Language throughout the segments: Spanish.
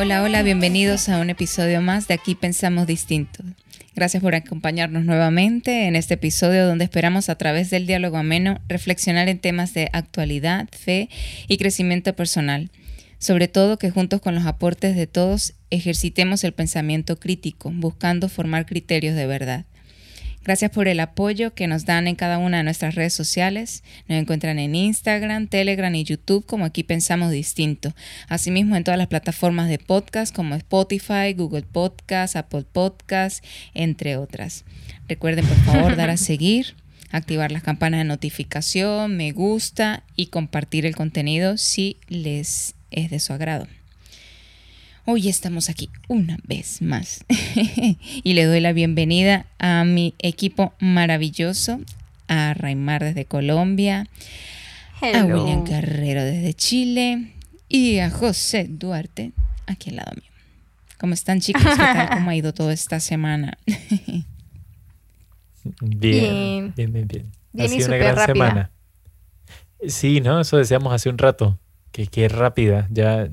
Hola, hola, bienvenidos a un episodio más de Aquí Pensamos Distinto. Gracias por acompañarnos nuevamente en este episodio donde esperamos a través del diálogo ameno reflexionar en temas de actualidad, fe y crecimiento personal. Sobre todo que juntos con los aportes de todos ejercitemos el pensamiento crítico, buscando formar criterios de verdad. Gracias por el apoyo que nos dan en cada una de nuestras redes sociales. Nos encuentran en Instagram, Telegram y YouTube como aquí pensamos distinto. Asimismo en todas las plataformas de podcast como Spotify, Google Podcast, Apple Podcast, entre otras. Recuerden por favor dar a seguir, activar las campanas de notificación, me gusta y compartir el contenido si les es de su agrado. Hoy estamos aquí una vez más y le doy la bienvenida a mi equipo maravilloso, a Raimar desde Colombia, a William Carrero desde Chile y a José Duarte aquí al lado mío. ¿Cómo están chicos? ¿Qué tal? ¿Cómo ha ido toda esta semana? bien, bien, bien, bien. ha sido una gran semana. Sí, ¿no? Eso decíamos hace un rato, que, que es rápida. Ya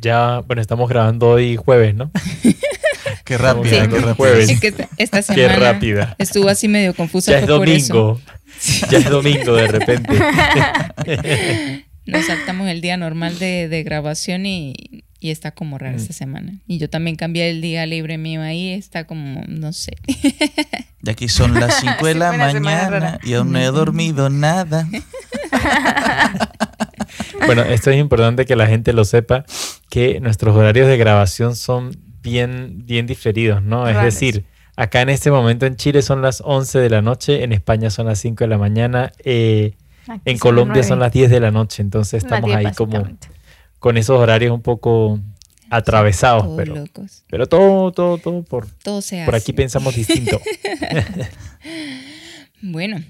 ya, bueno, estamos grabando hoy jueves, ¿no? qué rápida, qué jueves. esta, semana qué rápida. estuvo así medio confusa. Ya es domingo. Ya es domingo de repente. Nos saltamos el día normal de, grabación y, está como raro esta mm. semana. Y yo también cambié el día libre mío ahí, está como, no sé. Y aquí son las 5 de la mañana y aún no he dormido nada. Bueno, esto es importante que la gente lo sepa, que nuestros horarios de grabación son bien, bien diferidos, ¿no? Es decir, acá en este momento en Chile son las 11 de la noche, en España son las 5 de la mañana, eh, en Colombia son las 10 de la noche, entonces estamos ahí como con esos horarios un poco atravesados, pero, pero todo, todo, todo por, por aquí pensamos distinto. bueno,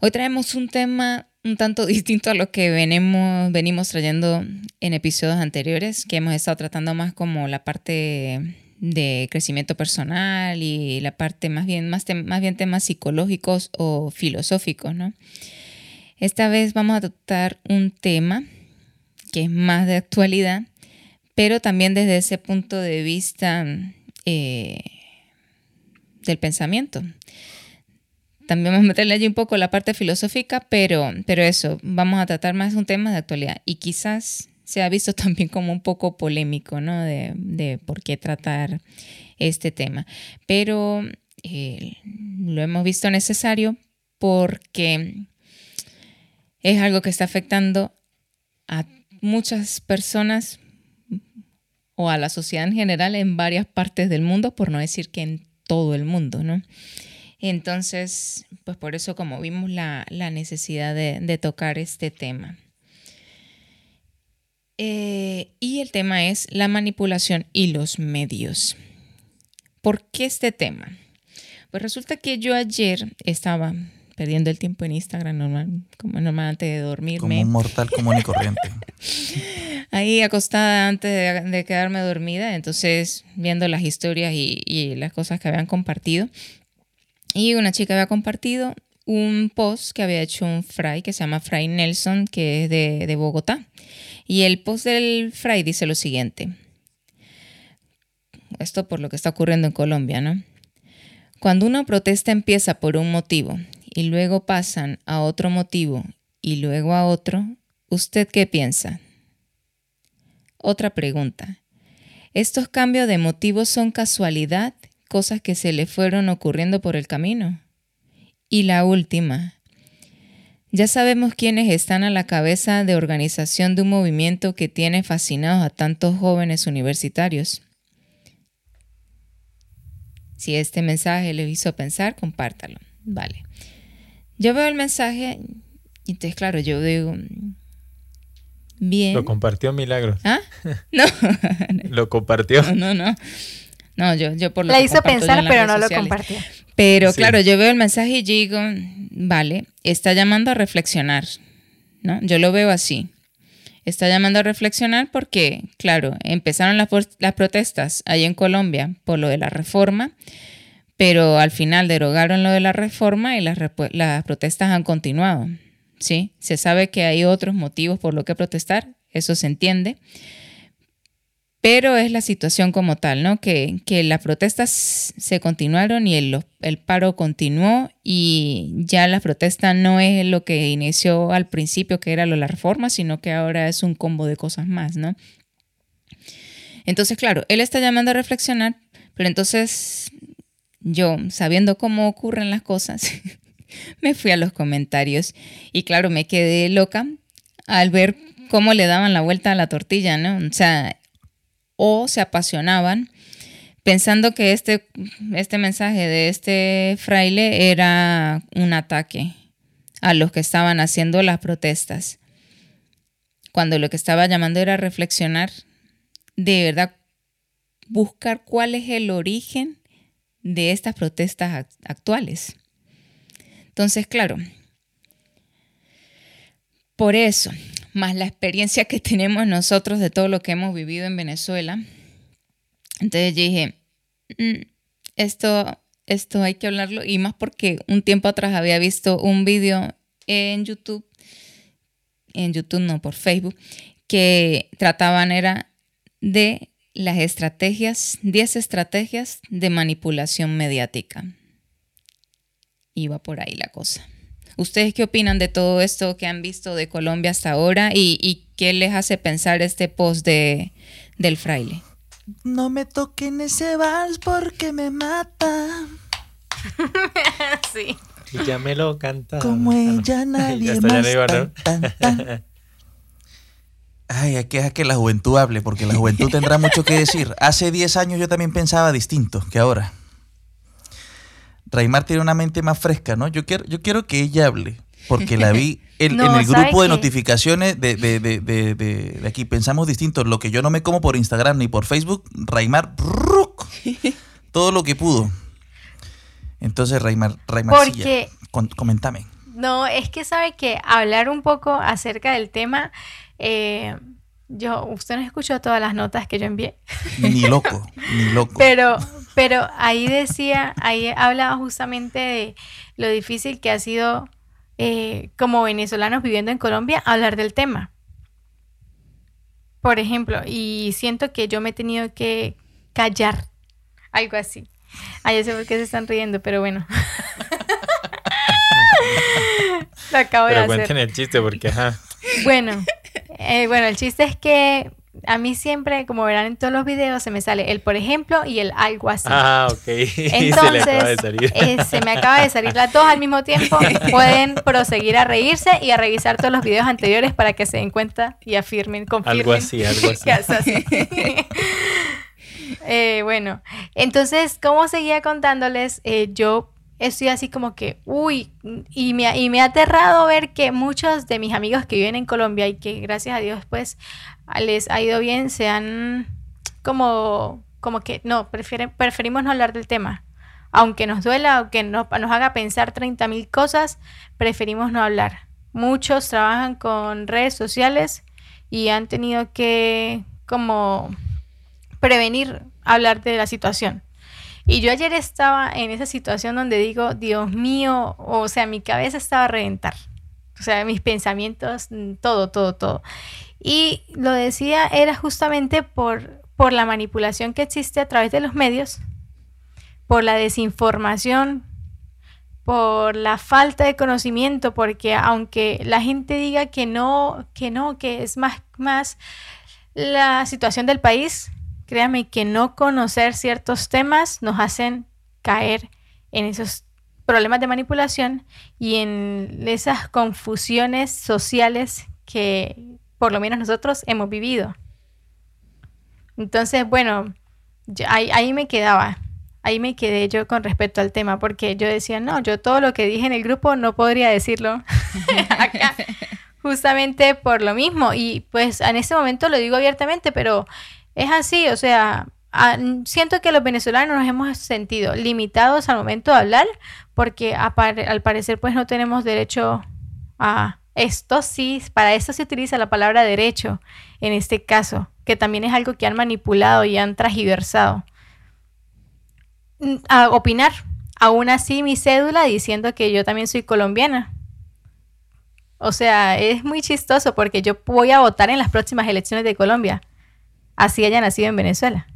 hoy traemos un tema un tanto distinto a lo que venimos, venimos trayendo en episodios anteriores, que hemos estado tratando más como la parte de crecimiento personal y la parte más bien, más, más bien temas psicológicos o filosóficos, ¿no? Esta vez vamos a tratar un tema que es más de actualidad, pero también desde ese punto de vista eh, del pensamiento también vamos a meterle allí un poco la parte filosófica, pero, pero eso, vamos a tratar más un tema de actualidad y quizás se ha visto también como un poco polémico, ¿no? De, por qué tratar este tema. Pero eh, lo hemos visto necesario porque es algo que está afectando a muchas personas o a la sociedad en general en varias partes del mundo, por no decir que en todo el mundo, ¿no? Entonces, pues por eso como vimos la, necesidad de, tocar este tema. Eh, y el tema es la manipulación y los medios. ¿Por qué este tema? Pues resulta que yo ayer estaba perdiendo el tiempo en Instagram normal, como normal antes de dormirme. Como un mortal común y corriente. Ahí acostada antes de, quedarme dormida, entonces viendo las historias y, y, las cosas que habían compartido. Y una chica había compartido un post que había hecho un fray que se llama Fray Nelson, que es de, de Bogotá. Y el post del fray dice lo siguiente. Esto por lo que está ocurriendo en Colombia, ¿no? Cuando una protesta empieza por un motivo y luego pasan a otro motivo y luego a otro, ¿usted qué piensa? Otra pregunta. ¿Estos cambios de motivos son casualidad cosas que se le fueron ocurriendo por el camino. Y la última. Ya sabemos quiénes están a la cabeza de organización de un movimiento que tiene fascinados a tantos jóvenes universitarios. Si este mensaje le hizo pensar, compártalo. Vale. Yo veo el mensaje y entonces, claro, yo digo, bien. Lo compartió Milagros. ¿Ah? No. Lo compartió. No, no, no. No, yo, yo por lo La hizo pensar, pero no lo compartió. Pero claro, yo veo el mensaje y digo, vale, está llamando a reflexionar, ¿no? Yo lo veo así. Está llamando a reflexionar porque, claro, empezaron las, las protestas ahí en Colombia por lo de la reforma, pero al final derogaron lo de la reforma y las, las protestas han continuado, ¿sí? Se sabe que hay otros motivos por lo que protestar, eso se entiende, pero es la situación como tal, ¿no? Que, las protestas se continuaron y el, el, paro continuó y ya la protesta no es lo que inició al principio, que era lo de la reforma, sino que ahora es un combo de cosas más, ¿no? Entonces, claro, él está llamando a reflexionar, pero entonces yo, sabiendo cómo ocurren las cosas, me fui a los comentarios y claro, me quedé loca al ver cómo le daban la vuelta a la tortilla, ¿no? O sea, o se apasionaban pensando que este, este mensaje de este fraile era un ataque a los que estaban haciendo las protestas, cuando lo que estaba llamando era reflexionar, de verdad, buscar cuál es el origen de estas protestas actuales. Entonces, claro, por eso, más la experiencia que tenemos nosotros de todo lo que hemos vivido en Venezuela. Entonces dije, mm, esto, esto hay que hablarlo y más porque un tiempo atrás había visto un vídeo en YouTube, en YouTube no, por Facebook, que trataban era de las estrategias, 10 estrategias de manipulación mediática. Iba por ahí la cosa. ¿Ustedes qué opinan de todo esto que han visto de Colombia hasta ahora y, qué les hace pensar este post de, del fraile? No me toquen ese vals porque me mata. sí. Y ya me lo canta. Como ella nadie más. Ay, hay que dejar que la juventud hable, porque la juventud tendrá mucho que decir. Hace 10 años yo también pensaba distinto que ahora. Raimar tiene una mente más fresca, ¿no? Yo quiero, yo quiero que ella hable, porque la vi en, el grupo de notificaciones de, de, de, de, aquí. Pensamos distinto. Lo que yo no me como por Instagram ni por Facebook, Raimar, todo lo que pudo. Entonces, Raimar, Raimar porque... coméntame. No, es que sabe que hablar un poco acerca del tema, eh, yo, usted no escuchó todas las notas que yo envié. Ni loco, ni loco. Pero, pero ahí decía, ahí hablaba justamente de lo difícil que ha sido eh, como venezolanos viviendo en Colombia hablar del tema. Por ejemplo, y siento que yo me he tenido que callar, algo así. Ah, ya sé por qué se están riendo, pero bueno. lo acabo de hacer. cuenten el chiste porque, ajá. Bueno, eh, bueno, el chiste es que a mí siempre, como verán en todos los videos, se me sale el por ejemplo y el algo así. Ah, ok. Entonces, eh, se, me acaba de salir las dos al mismo tiempo. Pueden proseguir a reírse y a revisar todos los videos anteriores para que se den cuenta y afirmen, confirmen. Algo así, algo así. Eh, bueno, entonces, como seguía contándoles, eh, yo estoy así como que, uy, y me, y me ha aterrado ver que muchos de mis amigos que viven en Colombia y que gracias a Dios pues les ha ido bien, se han como, como que no, prefieren, preferimos no hablar del tema. Aunque nos duela, aunque no, nos haga pensar 30 mil cosas, preferimos no hablar. Muchos trabajan con redes sociales y han tenido que como prevenir hablar de la situación. Y yo ayer estaba en esa situación donde digo, Dios mío, o sea, mi cabeza estaba a reventar. O sea, mis pensamientos, todo, todo, todo. Y lo decía era justamente por, por la manipulación que existe a través de los medios, por la desinformación, por la falta de conocimiento, porque aunque la gente diga que no, que no, que es más, más la situación del país, créame que no conocer ciertos temas nos hacen caer en esos problemas de manipulación y en esas confusiones sociales que por lo menos nosotros hemos vivido. Entonces, bueno, ahí, me quedaba, ahí me quedé yo con respecto al tema, porque yo decía, no, yo todo lo que dije en el grupo no podría decirlo justamente por lo mismo. Y pues en ese momento lo digo abiertamente, pero es así, o sea, siento que los venezolanos nos hemos sentido limitados al momento de hablar, porque al parecer pues no tenemos derecho a esto sí, para esto se utiliza la palabra derecho en este caso, que también es algo que han manipulado y han transversado. Mm, a opinar, aún así mi cédula diciendo que yo también soy colombiana. O sea, es muy chistoso porque yo voy a votar en las próximas elecciones de Colombia. así haya nacido en Venezuela.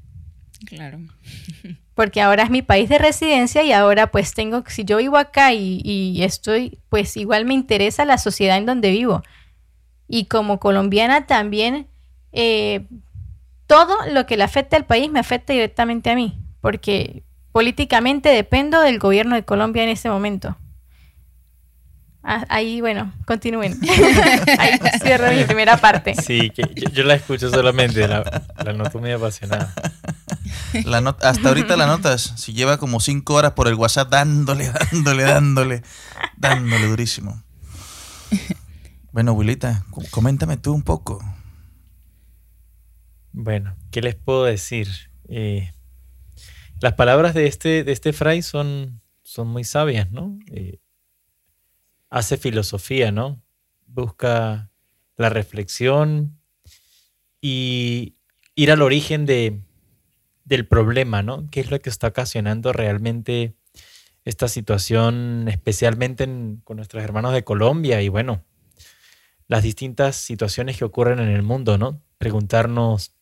Claro. Porque ahora es mi país de residencia y ahora pues tengo, si yo vivo acá y, estoy, pues igual me interesa la sociedad en donde vivo. Y como colombiana también, eh, todo lo que le afecta al país me afecta directamente a mí, porque políticamente dependo del gobierno de Colombia en ese momento. Ah, ahí, bueno, continúen. ahí cierro mi primera parte. Sí, que yo, la escucho solamente, la, la noto muy apasionada. Hasta ahorita la notas, si lleva como cinco horas por el WhatsApp dándole, dándole, dándole, dándole durísimo. Bueno, abuelita, coméntame tú un poco. Bueno, ¿qué les puedo decir? Eh, las palabras de este, de este fray son, son muy sabias, ¿no? Eh, hace filosofía, ¿no? Busca la reflexión y ir al origen de, del problema, ¿no? ¿Qué es lo que está ocasionando realmente esta situación, especialmente con nuestros hermanos de Colombia y bueno, las distintas situaciones que ocurren en el mundo, ¿no? Preguntarnos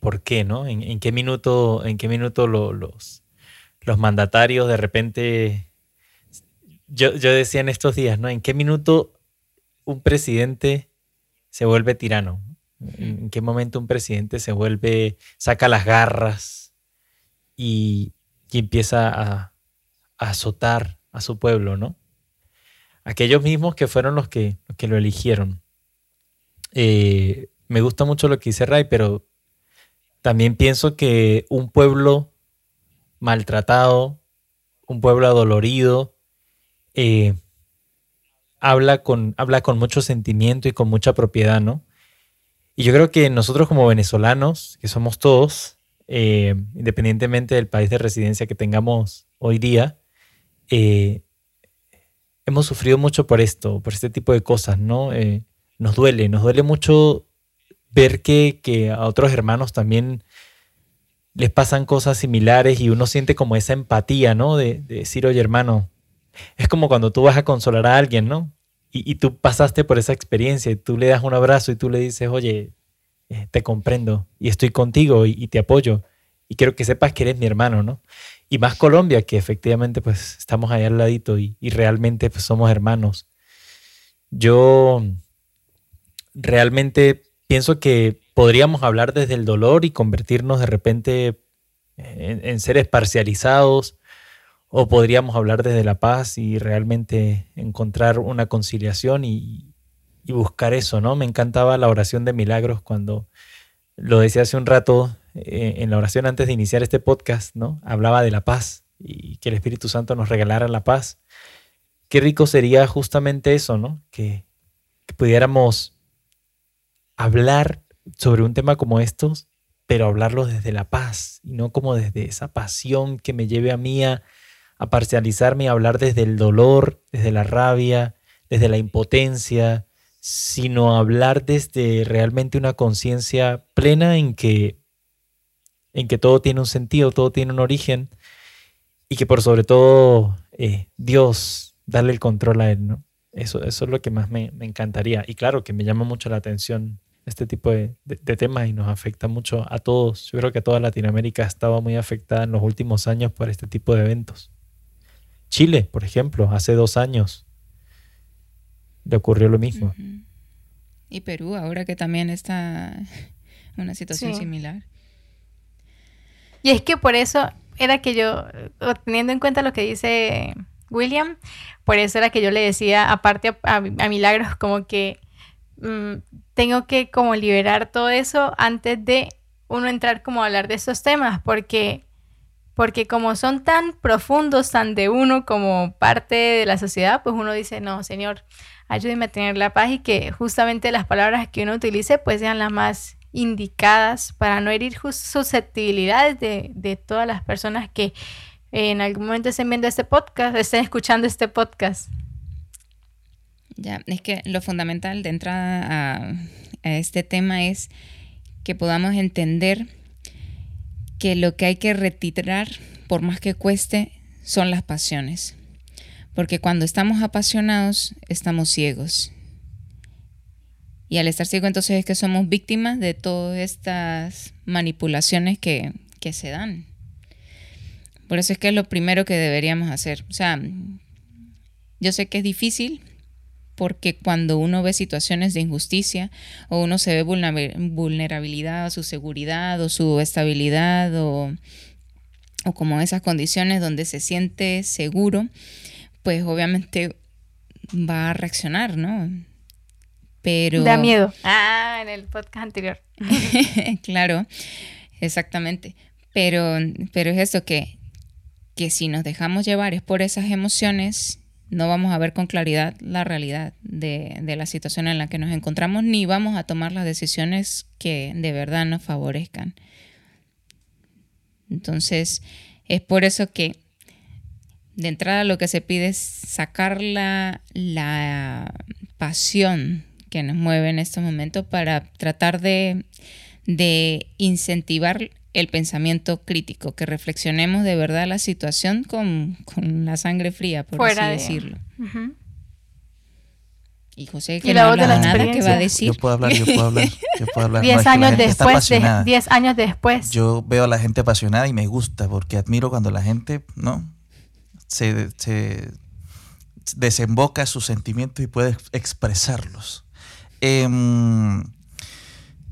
por qué, ¿no? ¿En, qué minuto, en qué minuto los, los mandatarios de repente yo, decía en estos días, ¿no? ¿En qué minuto un presidente se vuelve tirano? ¿En qué momento un presidente se vuelve, saca las garras y, empieza a, azotar a su pueblo, ¿no? Aquellos mismos que fueron los que, lo eligieron. Eh, me gusta mucho lo que dice Ray, pero también pienso que un pueblo maltratado, un pueblo adolorido, eh, habla, con, habla con mucho sentimiento y con mucha propiedad, ¿no? Y yo creo que nosotros como venezolanos, que somos todos, eh, independientemente del país de residencia que tengamos hoy día, eh, hemos sufrido mucho por esto, por este tipo de cosas, ¿no? nos duele, nos duele mucho ver que, que, a otros hermanos también les pasan cosas similares y uno siente como esa empatía, ¿no? De, de decir, oye hermano, es como cuando tú vas a consolar a alguien, ¿no? Y, tú pasaste por esa experiencia y tú le das un abrazo y tú le dices, oye, eh, te comprendo y estoy contigo y, te apoyo y quiero que sepas que eres mi hermano, ¿no? Y más Colombia, que efectivamente pues estamos ahí al ladito y, realmente pues somos hermanos. Yo realmente pienso que podríamos hablar desde el dolor y convertirnos de repente en seres parcializados o podríamos hablar desde la paz y realmente encontrar una conciliación y, buscar eso, ¿no? Me encantaba la oración de milagros cuando lo decía hace un rato eh, en la oración antes de iniciar este podcast, ¿no? Hablaba de la paz y que el Espíritu Santo nos regalara la paz. Qué rico sería justamente eso, ¿no? Que, pudiéramos hablar sobre un tema como estos, pero hablarlo desde la paz y no como desde esa pasión que me lleve a mí a a parcializarme y hablar desde el dolor, desde la rabia, desde la impotencia, sino hablar desde realmente una conciencia plena en que, en que todo tiene un sentido, todo tiene un origen y que por sobre todo eh, Dios, darle el control a Él, ¿no? Eso, es lo que más me, encantaría. Y claro que me llama mucho la atención este tipo de, de, temas y nos afecta mucho a todos. Yo creo que toda Latinoamérica ha estado muy afectada en los últimos años por este tipo de eventos. Chile, por ejemplo, hace dos años le ocurrió lo mismo. Y Perú, ahora que también está en una situación similar. Y es que por eso era que yo, teniendo en cuenta lo que dice William, por eso era que yo le decía, aparte a, Milagros, como que mm, tengo que como liberar todo eso antes de uno entrar como a hablar de esos temas, porque porque como son tan profundos, tan de uno como parte de la sociedad, pues uno dice, no, Señor, ayúdeme a tener la paz y que justamente las palabras que uno utilice pues sean las más indicadas para no herir susceptibilidades de, todas las personas que en algún momento estén viendo este podcast, estén escuchando este podcast. Ya, es que lo fundamental de entrada a este tema es que podamos entender que lo que hay que retirar, por más que cueste, son las pasiones. Porque cuando estamos apasionados, estamos ciegos. Y al estar ciego entonces es que somos víctimas de todas estas manipulaciones que, que se dan. Por eso es que es lo primero que deberíamos hacer. O sea, yo sé que es difícil porque cuando uno ve situaciones de injusticia o uno se ve vulnerabilidad a su seguridad o su estabilidad o, o como esas condiciones donde se siente seguro, pues obviamente va a reaccionar, ¿no? Pero... Da miedo. Ah, en el podcast anterior. claro, exactamente. Pero, pero es eso que, que si nos dejamos llevar es por esas emociones, no vamos a ver con claridad la realidad de, de, la situación en la que nos encontramos, ni vamos a tomar las decisiones que de verdad nos favorezcan. Entonces, es por eso que de entrada lo que se pide es sacar la, la pasión que nos mueve en estos momentos para tratar de, de incentivar el pensamiento crítico, que reflexionemos de verdad la situación con, la sangre fría, por así decirlo. Y José, que no habla nada que va a decir. Yo puedo hablar, yo puedo hablar. Yo puedo hablar. Diez años después, diez años después. Yo veo a la gente apasionada y me gusta porque admiro cuando la gente, ¿no? Se, se desemboca sus sentimientos y puede expresarlos. Eh,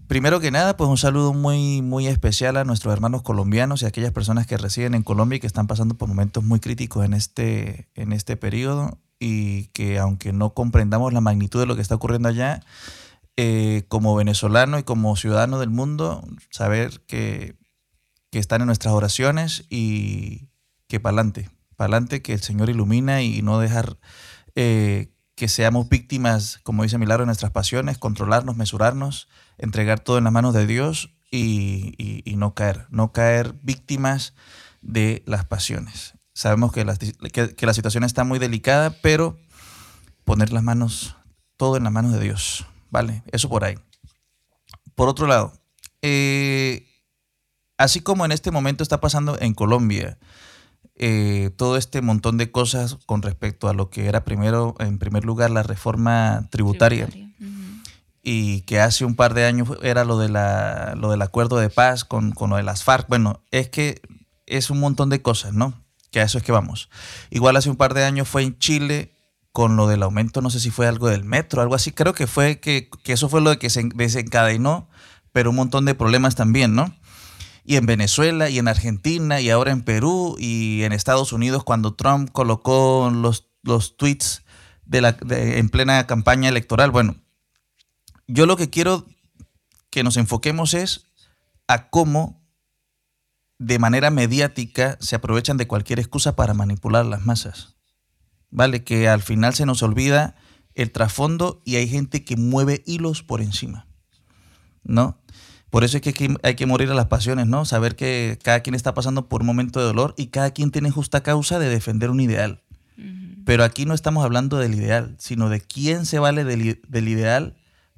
Primero que nada, pues un saludo muy, muy especial a nuestros hermanos colombianos y a aquellas personas que residen en Colombia y que están pasando por momentos muy críticos en este, en este periodo y que aunque no comprendamos la magnitud de lo que está ocurriendo allá, eh, como venezolano y como ciudadano del mundo, saber que, están en nuestras oraciones y que para adelante, que el Señor ilumina y no dejar eh, que seamos víctimas, como dice Milagro, de nuestras pasiones, controlarnos, mesurarnos, entregar todo en las manos de Dios y, no caer, no caer víctimas de las pasiones. Sabemos que la, que, la situación está muy delicada, pero poner las manos, todo en las manos de Dios, ¿vale? Eso por ahí. Por otro lado, eh, así como en este momento está pasando en Colombia, eh, todo este montón de cosas con respecto a lo que era primero, en primer lugar, la reforma tributaria. Y que hace un par de años era lo, de la, lo del acuerdo de paz con, con lo de las FARC. Bueno, es que es un montón de cosas, ¿no? Que a eso es que vamos. Igual hace un par de años fue en Chile con lo del aumento, no sé si fue algo del metro, algo así. Creo que fue que, que eso fue lo que se desencadenó, pero un montón de problemas también, ¿no? y en Venezuela y en Argentina y ahora en Perú y en Estados Unidos cuando Trump colocó los, los tweets de la, en plena campaña electoral. Bueno, yo lo que quiero que nos enfoquemos es a cómo de manera mediática se aprovechan de cualquier excusa para manipular las masas. ¿Vale? Que al final se nos olvida el trasfondo y hay gente que mueve hilos por encima. ¿No? Por eso es que hay que morir a las pasiones, ¿no? Saber que cada quien está pasando por un momento de dolor y cada quien tiene justa causa de defender un ideal. Pero aquí no estamos hablando del ideal, sino de quién se vale del, del ideal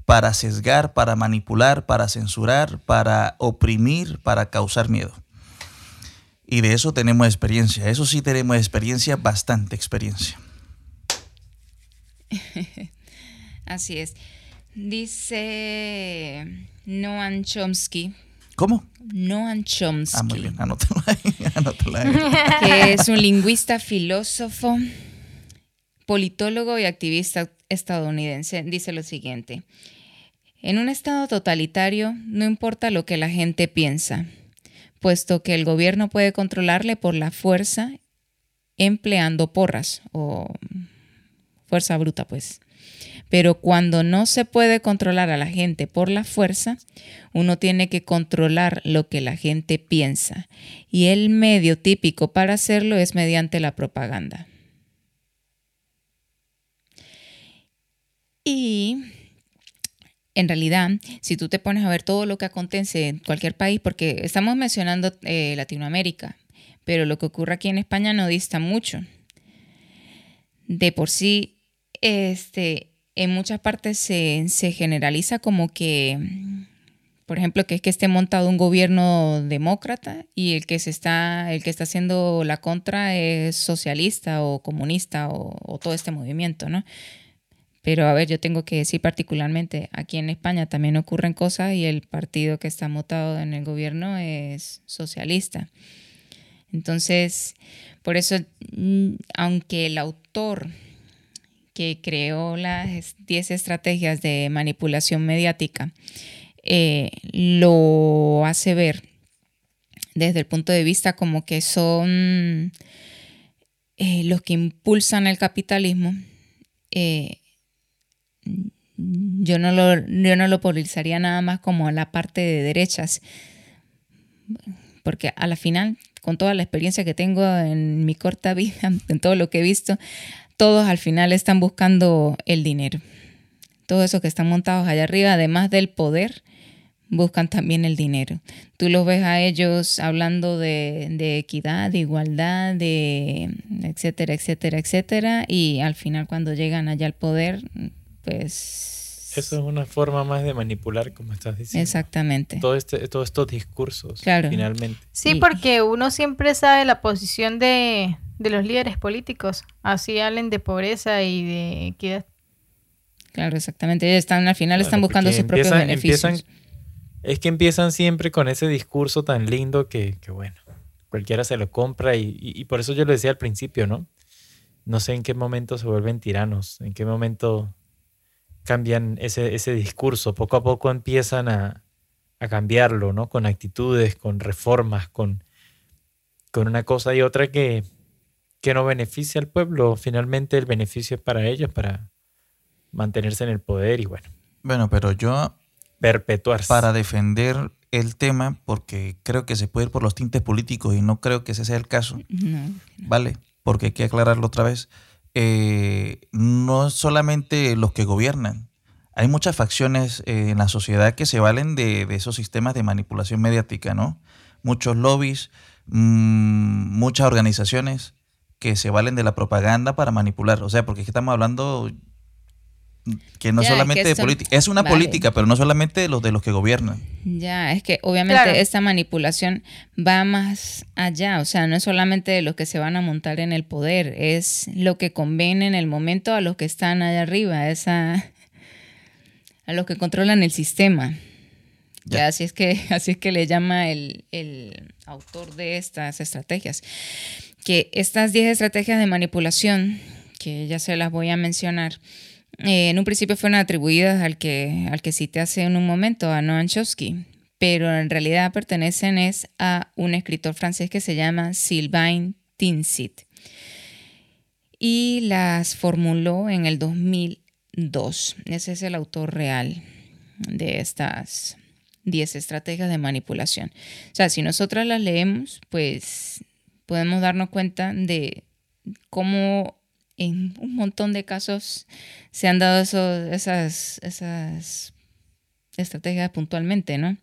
para sesgar, para manipular, para censurar, para oprimir, para causar miedo. Y de eso tenemos experiencia. Eso sí tenemos experiencia, bastante experiencia. Así es. Dice Noam Chomsky. ¿Cómo? Noam Chomsky. Ah, muy bien, anótalo ahí, ahí. Que es un lingüista, filósofo, politólogo y activista estadounidense. Dice lo siguiente. En un estado totalitario no importa lo que la gente piensa, puesto que el gobierno puede controlarle por la fuerza empleando porras o fuerza bruta, pues. Pero cuando no se puede controlar a la gente por la fuerza, uno tiene que controlar lo que la gente piensa. Y el medio típico para hacerlo es mediante la propaganda. Y en realidad, si tú te pones a ver todo lo que acontece en cualquier país, porque estamos mencionando eh, Latinoamérica, pero lo que ocurre aquí en España no dista mucho. De por sí, este, en muchas partes se, generaliza como que, por ejemplo, que es que esté montado un gobierno demócrata y el que se está, el que está haciendo la contra es socialista o comunista o, todo este movimiento, ¿no? Pero a ver, yo tengo que decir particularmente, aquí en España también ocurren cosas y el partido que está mutado en el gobierno es socialista. Entonces, por eso, mm, aunque el autor que creó las 10 estrategias de manipulación mediática eh, lo hace ver desde el punto de vista como que son eh, los que impulsan el capitalismo, eh, yo, no lo, yo no lo polarizaría nada más como la parte de derechas, porque a la final, con toda la experiencia que tengo en mi corta vida, en todo lo que he visto, todos al final están buscando el dinero. Todos esos que están montados allá arriba, además del poder, buscan también el dinero. Tú los ves a ellos hablando de, de, equidad, de igualdad, de etcétera, etcétera, etcétera, y al final cuando llegan allá al poder, pues... Eso es una forma más de manipular, como estás diciendo. Exactamente. Todo este, todos estos discursos, claro. finalmente. Sí, porque uno siempre sabe la posición de, de los líderes políticos, así hablen de pobreza y de equidad. Claro, exactamente. Ellos están, al final están buscando sus propios beneficios es que empiezan siempre con ese discurso tan lindo que, bueno, cualquiera se lo compra y, por eso yo lo decía al principio, ¿no? No sé en qué momento se vuelven tiranos, en qué momento cambian ese, ese discurso, poco a poco empiezan a, cambiarlo, ¿no? Con actitudes, con reformas, con, con una cosa y otra que, que no beneficia al pueblo. Finalmente el beneficio es para ellos, para mantenerse en el poder y bueno. Bueno, pero yo perpetuarse. Para defender el tema, porque creo que se puede ir por los tintes políticos y no creo que ese sea el caso. ¿Vale? Porque hay que aclararlo otra vez. Eh, no solamente los que gobiernan. Hay muchas facciones eh, en la sociedad que se valen de, esos sistemas de manipulación mediática, ¿no? Muchos lobbies, mm, muchas organizaciones que se valen de la propaganda para manipular. O sea, porque estamos hablando, que no solamente de política, es una política, pero no solamente de los de los que gobiernan. Ya, es que obviamente esta manipulación va más allá, o sea, no es solamente de los que se van a montar en el poder, es lo que conviene en el momento a los que están allá arriba, esa a los que controlan el sistema. Ya. así es que así es que le llama el, el autor de estas estrategias. Que estas 10 estrategias de manipulación, que ya se las voy a mencionar, eh, en un principio fueron atribuidas al que, al que cité hace un momento, a Noam Chomsky, pero en realidad pertenecen es a un escritor francés que se llama Sylvain Tinsit y las formuló en el 2002. Ese es el autor real de estas 10 estrategias de manipulación. O sea, si nosotras las leemos, pues podemos darnos cuenta de cómo en un montón de casos se han dado esas, esas estrategias puntualmente, ¿no?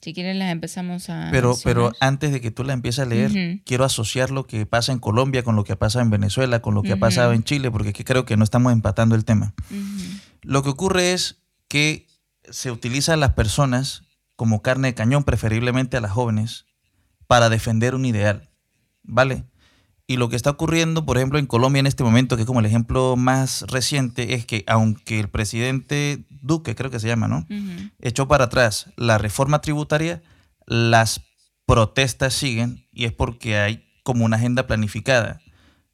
Si quieren las empezamos a... Pero, pero antes de que tú la empieces a leer, quiero asociar lo que pasa en Colombia con lo que ha pasado en Venezuela, con lo que ha pasado en Chile, porque aquí creo que no estamos empatando el tema. Lo que ocurre es que se utiliza a las personas como carne de cañón, preferiblemente a las jóvenes, para defender un ideal, ¿vale? Y lo que está ocurriendo, por ejemplo, en Colombia en este momento, que es como el ejemplo más reciente, es que aunque el presidente Duque, creo que se llama, ¿no? Echó para atrás la reforma tributaria, las protestas siguen y es porque hay como una agenda planificada.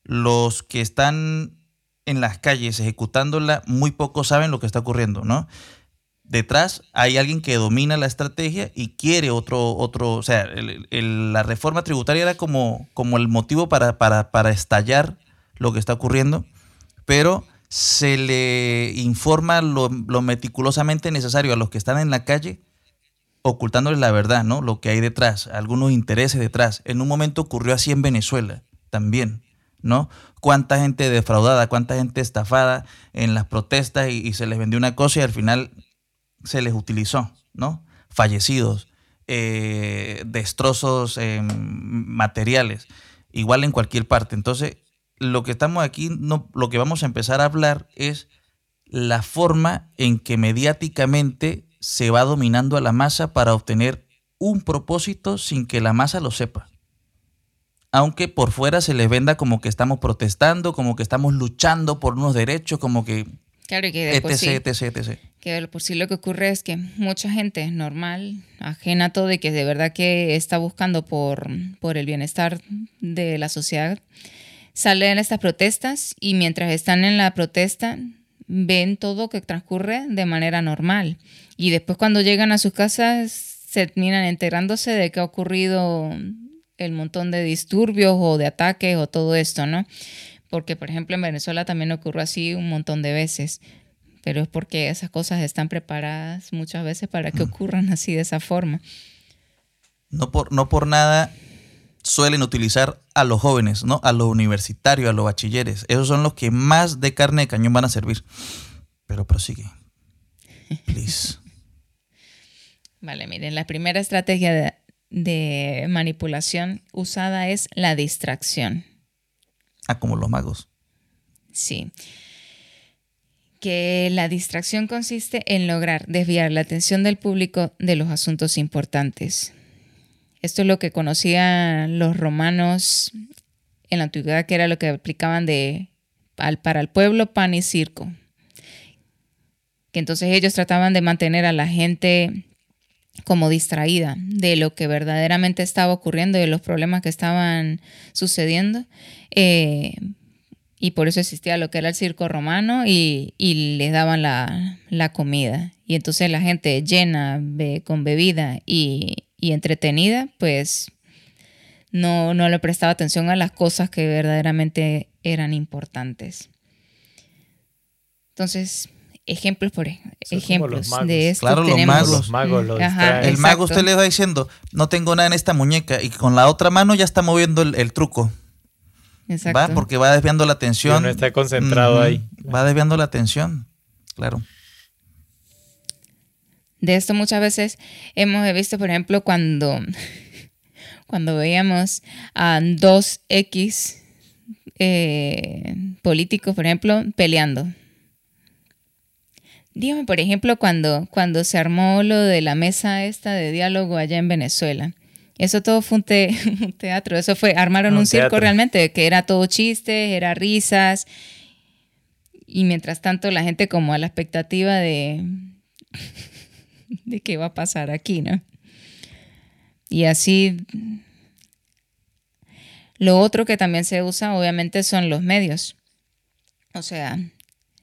Los que están en las calles ejecutándola, muy pocos saben lo que está ocurriendo, ¿no? Detrás hay alguien que domina la estrategia y quiere otro, otro o sea, la reforma tributaria era como, como el motivo para, para, estallar lo que está ocurriendo, pero se le informa lo, meticulosamente necesario a los que están en la calle, ocultándoles la verdad, ¿no? Lo que hay detrás, algunos intereses detrás. En un momento ocurrió así en Venezuela también, ¿no? Cuánta gente defraudada, cuánta gente estafada en las protestas y se les vendió una cosa y al final se les utilizó, ¿no? Fallecidos, eh, destrozos eh, materiales, igual en cualquier parte. Entonces, lo que estamos aquí, no, lo que vamos a empezar a hablar es la forma en que mediáticamente se va dominando a la masa para obtener un propósito sin que la masa lo sepa. Aunque por fuera se les venda como que estamos protestando, como que estamos luchando por unos derechos, como que Claro, que de por sí, Que por sí lo que ocurre es que mucha gente normal, ajena a todo y que de verdad que está buscando por, por el bienestar de la sociedad, salen en estas protestas y mientras están en la protesta ven todo que transcurre de manera normal. Y después cuando llegan a sus casas se terminan enterándose de que ha ocurrido el montón de disturbios o de ataques o todo esto, ¿no? Porque, por ejemplo, en Venezuela también ocurrió así un montón de veces, pero es porque esas cosas están preparadas muchas veces para que ocurran así de esa forma. No por, no por nada suelen utilizar a los jóvenes, ¿no? A los universitarios, a los bachilleres. Esos son los que más de carne de cañón van a servir. Pero prosigue. Please. Vale, miren, la primera estrategia de manipulación usada es la distracción. Ah, como los magos. Sí. Que la distracción consiste en lograr desviar la atención del público de los asuntos importantes. Esto es lo que conocían los romanos en la antigüedad, que era lo que aplicaban de para el pueblo pan y circo. Que entonces ellos trataban de mantener a la gente como distraída de lo que verdaderamente estaba ocurriendo, de los problemas que estaban sucediendo. Eh, y por eso existía lo que era el circo romano y, les daban la, comida. Y entonces la gente llena con bebida y, entretenida, pues no, no le prestaba atención a las cosas que verdaderamente eran importantes. Entonces, ejemplos por ejemplos de esto claro los magos, el mago usted le va diciendo no tengo nada en esta muñeca y con la otra mano ya está moviendo el, truco exacto. va porque va desviando la atención. no está concentrado ahí. Va desviando la atención claro. De esto muchas veces hemos visto por ejemplo cuando cuando veíamos a dos X eh, políticos por ejemplo peleando. Dígame, por ejemplo, cuando, cuando se armó lo de la mesa esta de diálogo allá en Venezuela. Eso todo fue un, teatro, eso fue, armaron un, circo realmente, que era todo chistes, era risas. Y mientras tanto la gente como a la expectativa de, de qué va a pasar aquí, ¿no? Y así, lo otro que también se usa obviamente son los medios. O sea,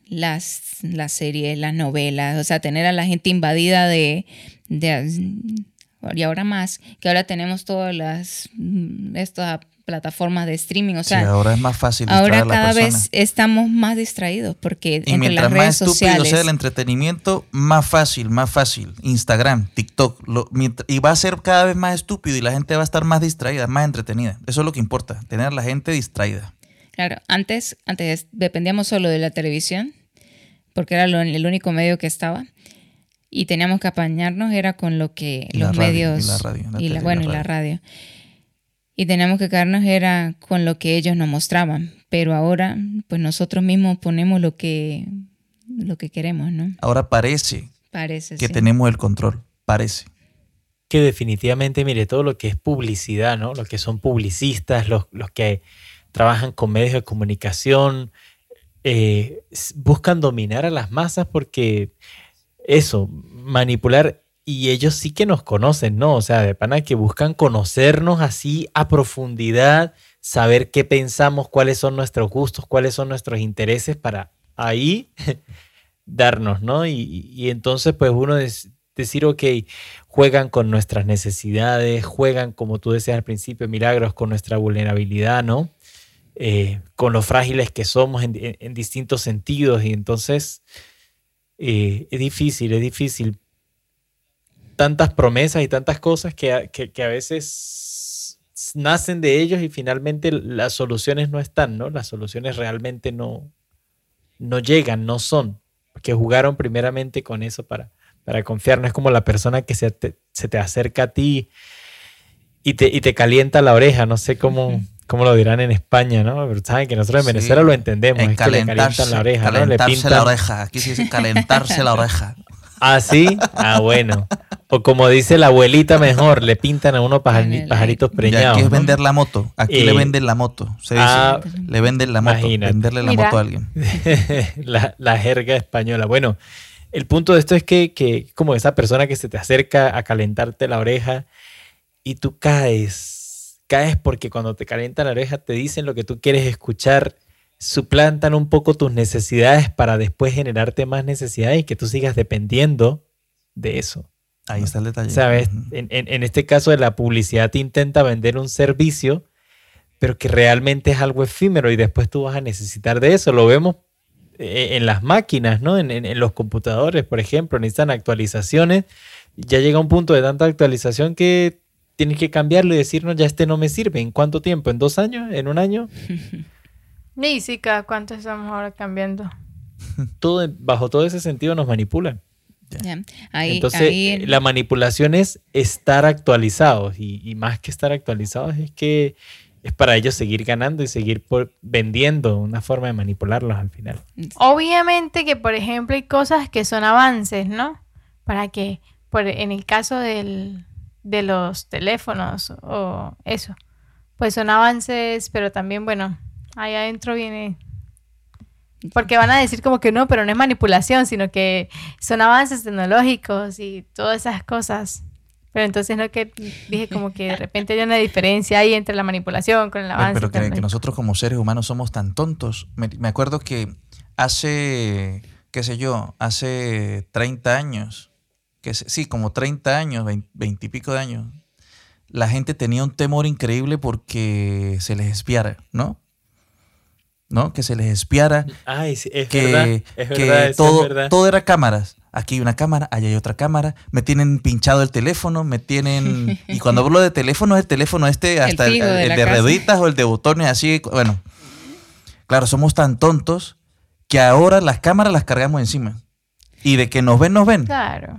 las, las series, las novelas, o sea, tener a la gente invadida de, y ahora más, que ahora tenemos todas las estas plataformas de streaming, o sea, ahora es más fácil. Ahora cada vez estamos más distraídos porque y entre las redes más estúpido sea el entretenimiento, más fácil, más fácil. Instagram, TikTok, y va a ser cada vez más estúpido y la gente va a estar más distraída, más entretenida. Eso es lo que importa, tener a la gente distraída. Claro, antes, antes dependíamos solo de la televisión, porque era el único medio que estaba, y teníamos que apañarnos, era con lo que los medios... Y la radio. y la, bueno, y la radio. Y teníamos que quedarnos, era con lo que ellos nos mostraban, pero ahora, pues nosotros mismos ponemos lo que, lo que queremos, ¿no? Ahora parece, parece que tenemos el control, parece que definitivamente, mire, todo lo que es publicidad, ¿no? Los que son publicistas, los, los que trabajan con medios de comunicación, eh, buscan dominar a las masas porque eso, manipular, y ellos sí que nos conocen, ¿no? O sea, de pana que buscan conocernos así a profundidad, saber qué pensamos, cuáles son nuestros gustos, cuáles son nuestros intereses para ahí darnos, ¿no? Y, entonces, pues uno decir, ok, juegan con nuestras necesidades, juegan, como tú decías al principio, milagros, con nuestra vulnerabilidad, ¿no? Eh, con lo frágiles que somos en, distintos sentidos. Y entonces eh, es difícil, es difícil. Tantas promesas y tantas cosas que, a veces nacen de ellos y finalmente las soluciones no están, ¿no? Las soluciones realmente no, no llegan, no son. Porque jugaron primeramente con eso para, para confiar. No es como la persona que se te, se te acerca a ti y te, y te calienta la oreja. No sé cómo, ¿Cómo lo dirán en España, no? Pero saben que nosotros en Venezuela lo entendemos. En calentarse, la oreja, calentarse la oreja. Aquí se dice calentarse la oreja. ¿Ah, sí? Ah, bueno. O como dice la abuelita mejor, le pintan a uno pajaritos preñados. aquí es vender la moto. Aquí le eh, venden la moto. Se dice, ah, le venden la moto. Venderle la moto a alguien. la, jerga española. Bueno, el punto de esto es que, que como esa persona que se te acerca a calentarte la oreja y tú caes. Caes porque cuando te calientan la oreja te dicen lo que tú quieres escuchar suplantan un poco tus necesidades para después generarte más necesidades y que tú sigas dependiendo de eso. Ahí está el detalle. ¿Sabes? en, este caso de la publicidad te intenta vender un servicio, pero que realmente es algo efímero y después tú vas a necesitar de eso. Lo vemos eh, en las máquinas, ¿no? En, los computadores, por ejemplo, necesitan actualizaciones. Ya llega un punto de tanta actualización que tienes que cambiarlo y decirnos, ya este no me sirve. ¿En cuánto tiempo? ¿En dos años? ¿En un año? Ni sí, cada cuánto estamos ahora cambiando. Todo, bajo todo ese sentido nos manipulan. Entonces, la manipulación es estar actualizados y, más que estar actualizados es que es para ellos seguir ganando y seguir vendiendo una forma de manipularlos al final. Obviamente que, por ejemplo, hay cosas que son avances, ¿no? Para que, por, en el caso del, de los teléfonos o eso, pues son avances, pero también, bueno, ahí adentro viene porque van a decir como que no, pero no es manipulación, sino que son avances tecnológicos y todas esas cosas. Pero entonces no que dije como que de repente hay una diferencia ahí entre la manipulación con el avance. Pero, que, nosotros como seres humanos somos tan tontos. Me, acuerdo que hace, qué sé yo, hace 30 años, que sí, como 30 años, 20 y pico de años, la gente tenía un temor increíble porque se les espiara, ¿no? ¿no? Que se les espiara. Ay, sí, es que, verdad, que todo, todo era cámaras. Aquí hay una cámara, allá hay otra cámara. Me tienen pinchado el teléfono, me tienen... Y cuando hablo de teléfono, es el teléfono este, hasta el, de, reditas o el de botones, así. Bueno, claro, somos tan tontos que ahora las cámaras las cargamos encima. Y de que nos ven, nos ven. Claro.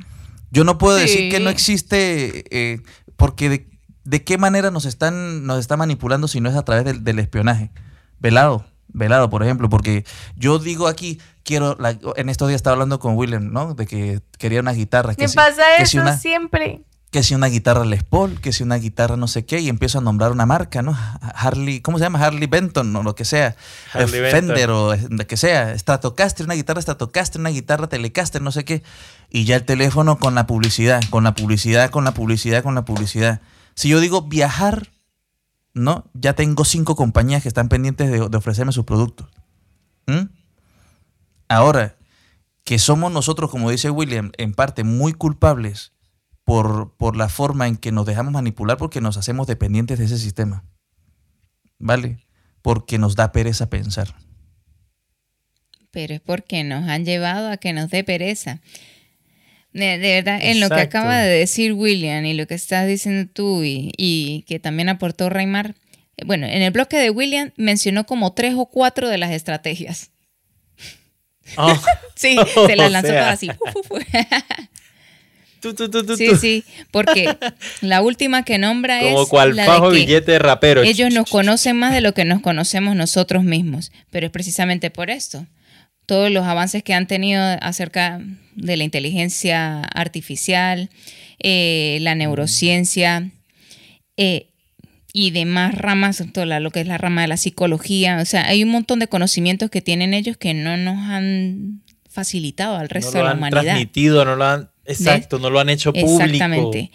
Yo no puedo decir que no existe, eh, porque de, qué manera nos están nos está manipulando si no es a través del, del espionaje. Velado velado, por ejemplo, porque yo digo aquí, quiero, en estos días estaba hablando con William, ¿no? De que quería una guitarra. ¿Qué pasa eso siempre? Que si una guitarra Les Paul, que si una guitarra no sé qué, y empiezo a nombrar una marca, ¿no? Harley, ¿cómo se llama? Harley Benton o lo que sea. Fender o lo que sea. Stratocaster, una guitarra Stratocaster, una guitarra Telecaster, no sé qué. Y ya el teléfono con la publicidad, con la publicidad, con la publicidad, con la publicidad. Si yo digo viajar, ¿no? Ya tengo cinco compañías que están pendientes de, ofrecerme sus productos. ¿Mm? Ahora, que somos nosotros, como dice William, en parte muy culpables por, por la forma en que nos dejamos manipular porque nos hacemos dependientes de ese sistema. ¿Vale? Porque nos da pereza pensar. Pero es porque nos han llevado a que nos dé pereza. De, verdad, en lo que acaba de decir William y lo que estás diciendo tú y, que también aportó Raymar, eh, bueno, en el bloque de William mencionó como tres o cuatro de las estrategias. Oh. sí, se las lanzó todas así. sí, sí, porque la última que nombra es. Como cual fajo billete de rapero. Ellos nos conocen más de lo que nos conocemos nosotros mismos, pero es precisamente por esto todos los avances que han tenido acerca de la inteligencia artificial, eh, la neurociencia eh, y demás ramas, toda lo que es la rama de la psicología. O sea, hay un montón de conocimientos que tienen ellos que no nos han facilitado al resto de la humanidad. No lo han transmitido, no lo han, exacto, no lo han hecho público. Exactamente.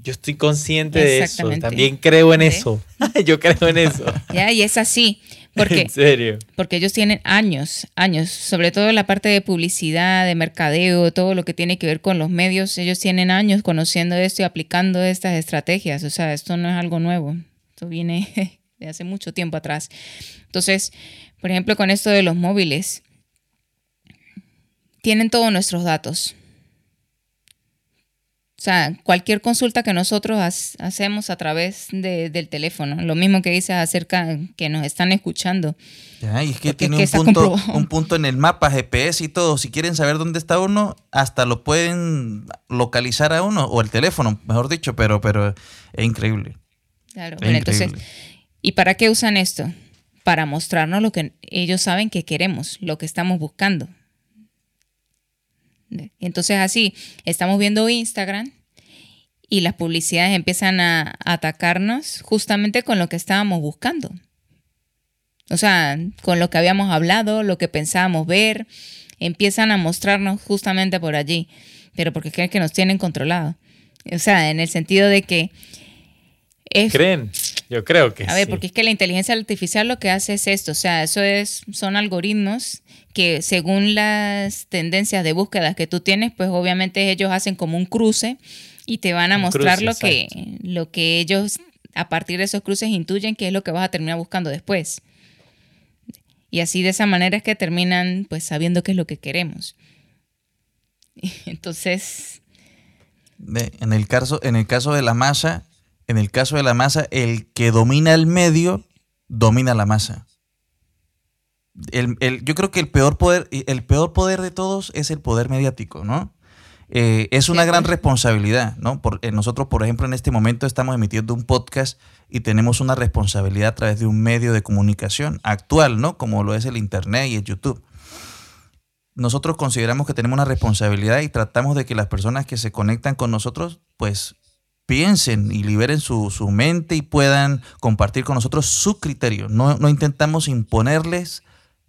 Yo estoy consciente de eso, también creo en eso. Yo creo en eso. Ya, y es así. Porque, ¿En serio? Porque ellos tienen años, años, sobre todo la parte de publicidad, de mercadeo, todo lo que tiene que ver con los medios, ellos tienen años conociendo esto y aplicando estas estrategias. O sea, esto no es algo nuevo, esto viene de hace mucho tiempo atrás. Entonces, por ejemplo, con esto de los móviles, tienen todos nuestros datos. O sea, cualquier consulta que nosotros hacemos a través del teléfono, lo mismo que dices acerca que nos están escuchando. Ya, y es que tiene un, punto, un punto en el mapa, GPS y todo. Si quieren saber dónde está uno, hasta lo pueden localizar a uno, o el teléfono, mejor dicho, pero, pero es increíble. Claro, bueno, entonces, ¿y para qué usan esto? Para mostrarnos lo que ellos saben que queremos, lo que estamos buscando. Entonces así, estamos viendo Instagram y las publicidades empiezan a atacarnos justamente con lo que estábamos buscando. O sea, con lo que habíamos hablado, lo que pensábamos ver, empiezan a mostrarnos justamente por allí, pero porque creen que nos tienen controlado. O sea, en el sentido de que... ¿Creen? Yo creo que A ver, porque es que la inteligencia artificial lo que hace es esto, o sea, eso es, son algoritmos que según las tendencias de búsqueda que tú tienes, pues obviamente ellos hacen como un cruce y te van a mostrar lo, que, lo que ellos a partir de esos cruces intuyen que es lo que vas a terminar buscando después. Y así de esa manera es que terminan pues sabiendo qué es lo que queremos. Entonces... en, el caso, en el caso de la masa, en el caso de la masa, el que domina el medio domina la masa. Yo creo que el peor poder, el peor poder de todos es el poder mediático, ¿no? Eh, es una gran responsabilidad, ¿no? Por, eh, nosotros, por ejemplo, en este momento estamos emitiendo un podcast y tenemos una responsabilidad a través de un medio de comunicación actual, ¿no? Como lo es el Internet y el YouTube. Nosotros consideramos que tenemos una responsabilidad y tratamos de que las personas que se conectan con nosotros, pues piensen y liberen su, mente y puedan compartir con nosotros su criterio. No, no intentamos imponerles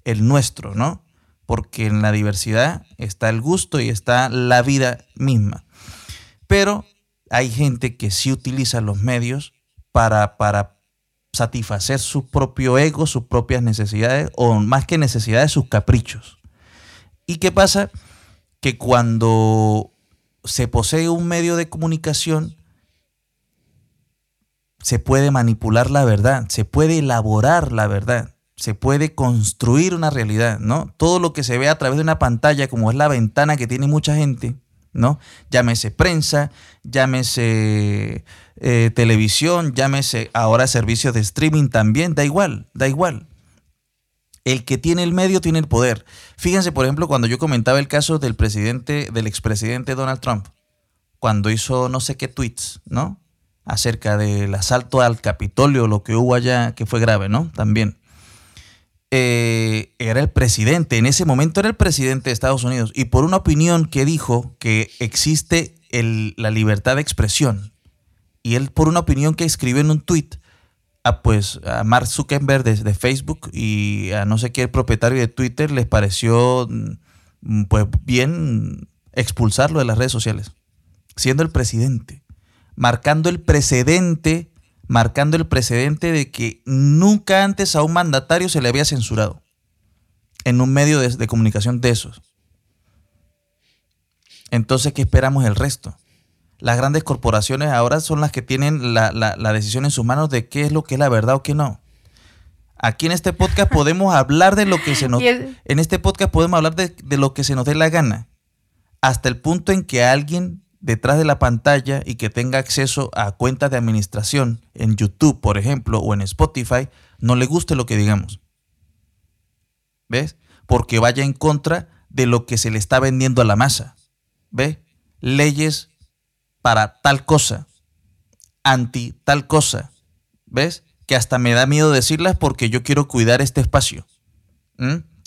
el nuestro, ¿no? porque en la diversidad está el gusto y está la vida misma. Pero hay gente que sí utiliza los medios para, para satisfacer su propio ego, sus propias necesidades, o más que necesidades, sus caprichos. ¿Y qué pasa? Que cuando se posee un medio de comunicación, se puede manipular la verdad, se puede elaborar la verdad se puede construir una realidad, ¿no? Todo lo que se ve a través de una pantalla, como es la ventana que tiene mucha gente, ¿no? Llámese prensa, llámese eh, televisión, llámese ahora servicios de streaming también, da igual, da igual. El que tiene el medio tiene el poder. Fíjense, por ejemplo, cuando yo comentaba el caso del presidente, del expresidente Donald Trump, cuando hizo no sé qué tweets, ¿no? Acerca del asalto al Capitolio, lo que hubo allá, que fue grave, ¿no? También. Eh, era el presidente, en ese momento era el presidente de Estados Unidos, y por una opinión que dijo que existe la libertad de expresión, y él por una opinión que escribió en un tweet, a, pues, a Mark Zuckerberg de, Facebook y a no sé qué propietario de Twitter les pareció mm, pues bien expulsarlo de las redes sociales, siendo el presidente, marcando el precedente marcando el precedente de que nunca antes a un mandatario se le había censurado en un medio de, comunicación de esos. Entonces, ¿qué esperamos el resto? Las grandes corporaciones ahora son las que tienen la, decisión en sus manos de qué es lo que es la verdad o qué no. Aquí en este podcast podemos hablar de lo que se nos... En este podcast podemos hablar de, de lo que se nos dé la gana. Hasta el punto en que alguien detrás de la pantalla y que tenga acceso a cuentas de administración en YouTube, por ejemplo, o en Spotify, no le guste lo que digamos. ¿Ves? Porque vaya en contra de lo que se le está vendiendo a la masa. ¿Ves? Leyes para tal cosa, anti tal cosa. ¿Ves? Que hasta me da miedo decirlas porque yo quiero cuidar este espacio.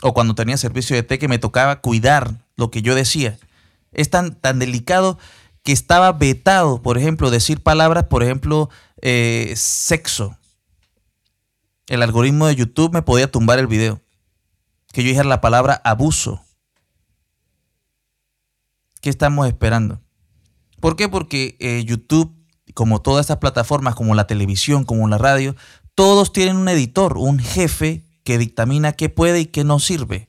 O cuando tenía servicio de té que me tocaba cuidar lo que yo decía. Es tan, tan delicado que estaba vetado, por ejemplo, decir palabras, por ejemplo, eh, sexo. El algoritmo de YouTube me podía tumbar el video. Que yo dijera la palabra abuso. ¿Qué estamos esperando? ¿Por qué? Porque eh, YouTube, como todas estas plataformas, como la televisión, como la radio, todos tienen un editor, un jefe que dictamina qué puede y qué no sirve.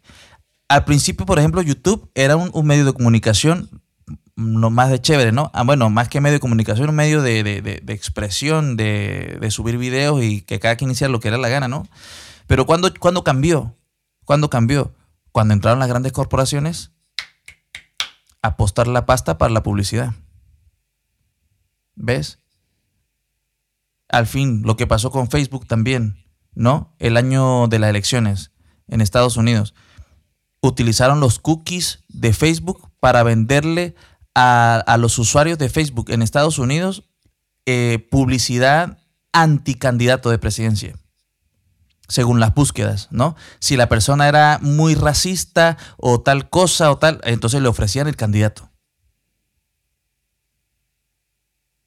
Al principio, por ejemplo, YouTube era un medio de comunicación lo más de chévere, ¿no? Ah, bueno, más que medio de comunicación, un medio de, expresión, de, subir videos y que cada quien hiciera lo que era la gana, ¿no? Pero cuando cambió, cuando cambió, cuando entraron las grandes corporaciones a apostar la pasta para la publicidad. ¿Ves? Al fin, lo que pasó con Facebook también, ¿no? El año de las elecciones en Estados Unidos. Utilizaron los cookies de Facebook para venderle a, los usuarios de Facebook en Estados Unidos eh, publicidad anticandidato de presidencia según las búsquedas, ¿no? Si la persona era muy racista o tal cosa o tal, entonces le ofrecían el candidato.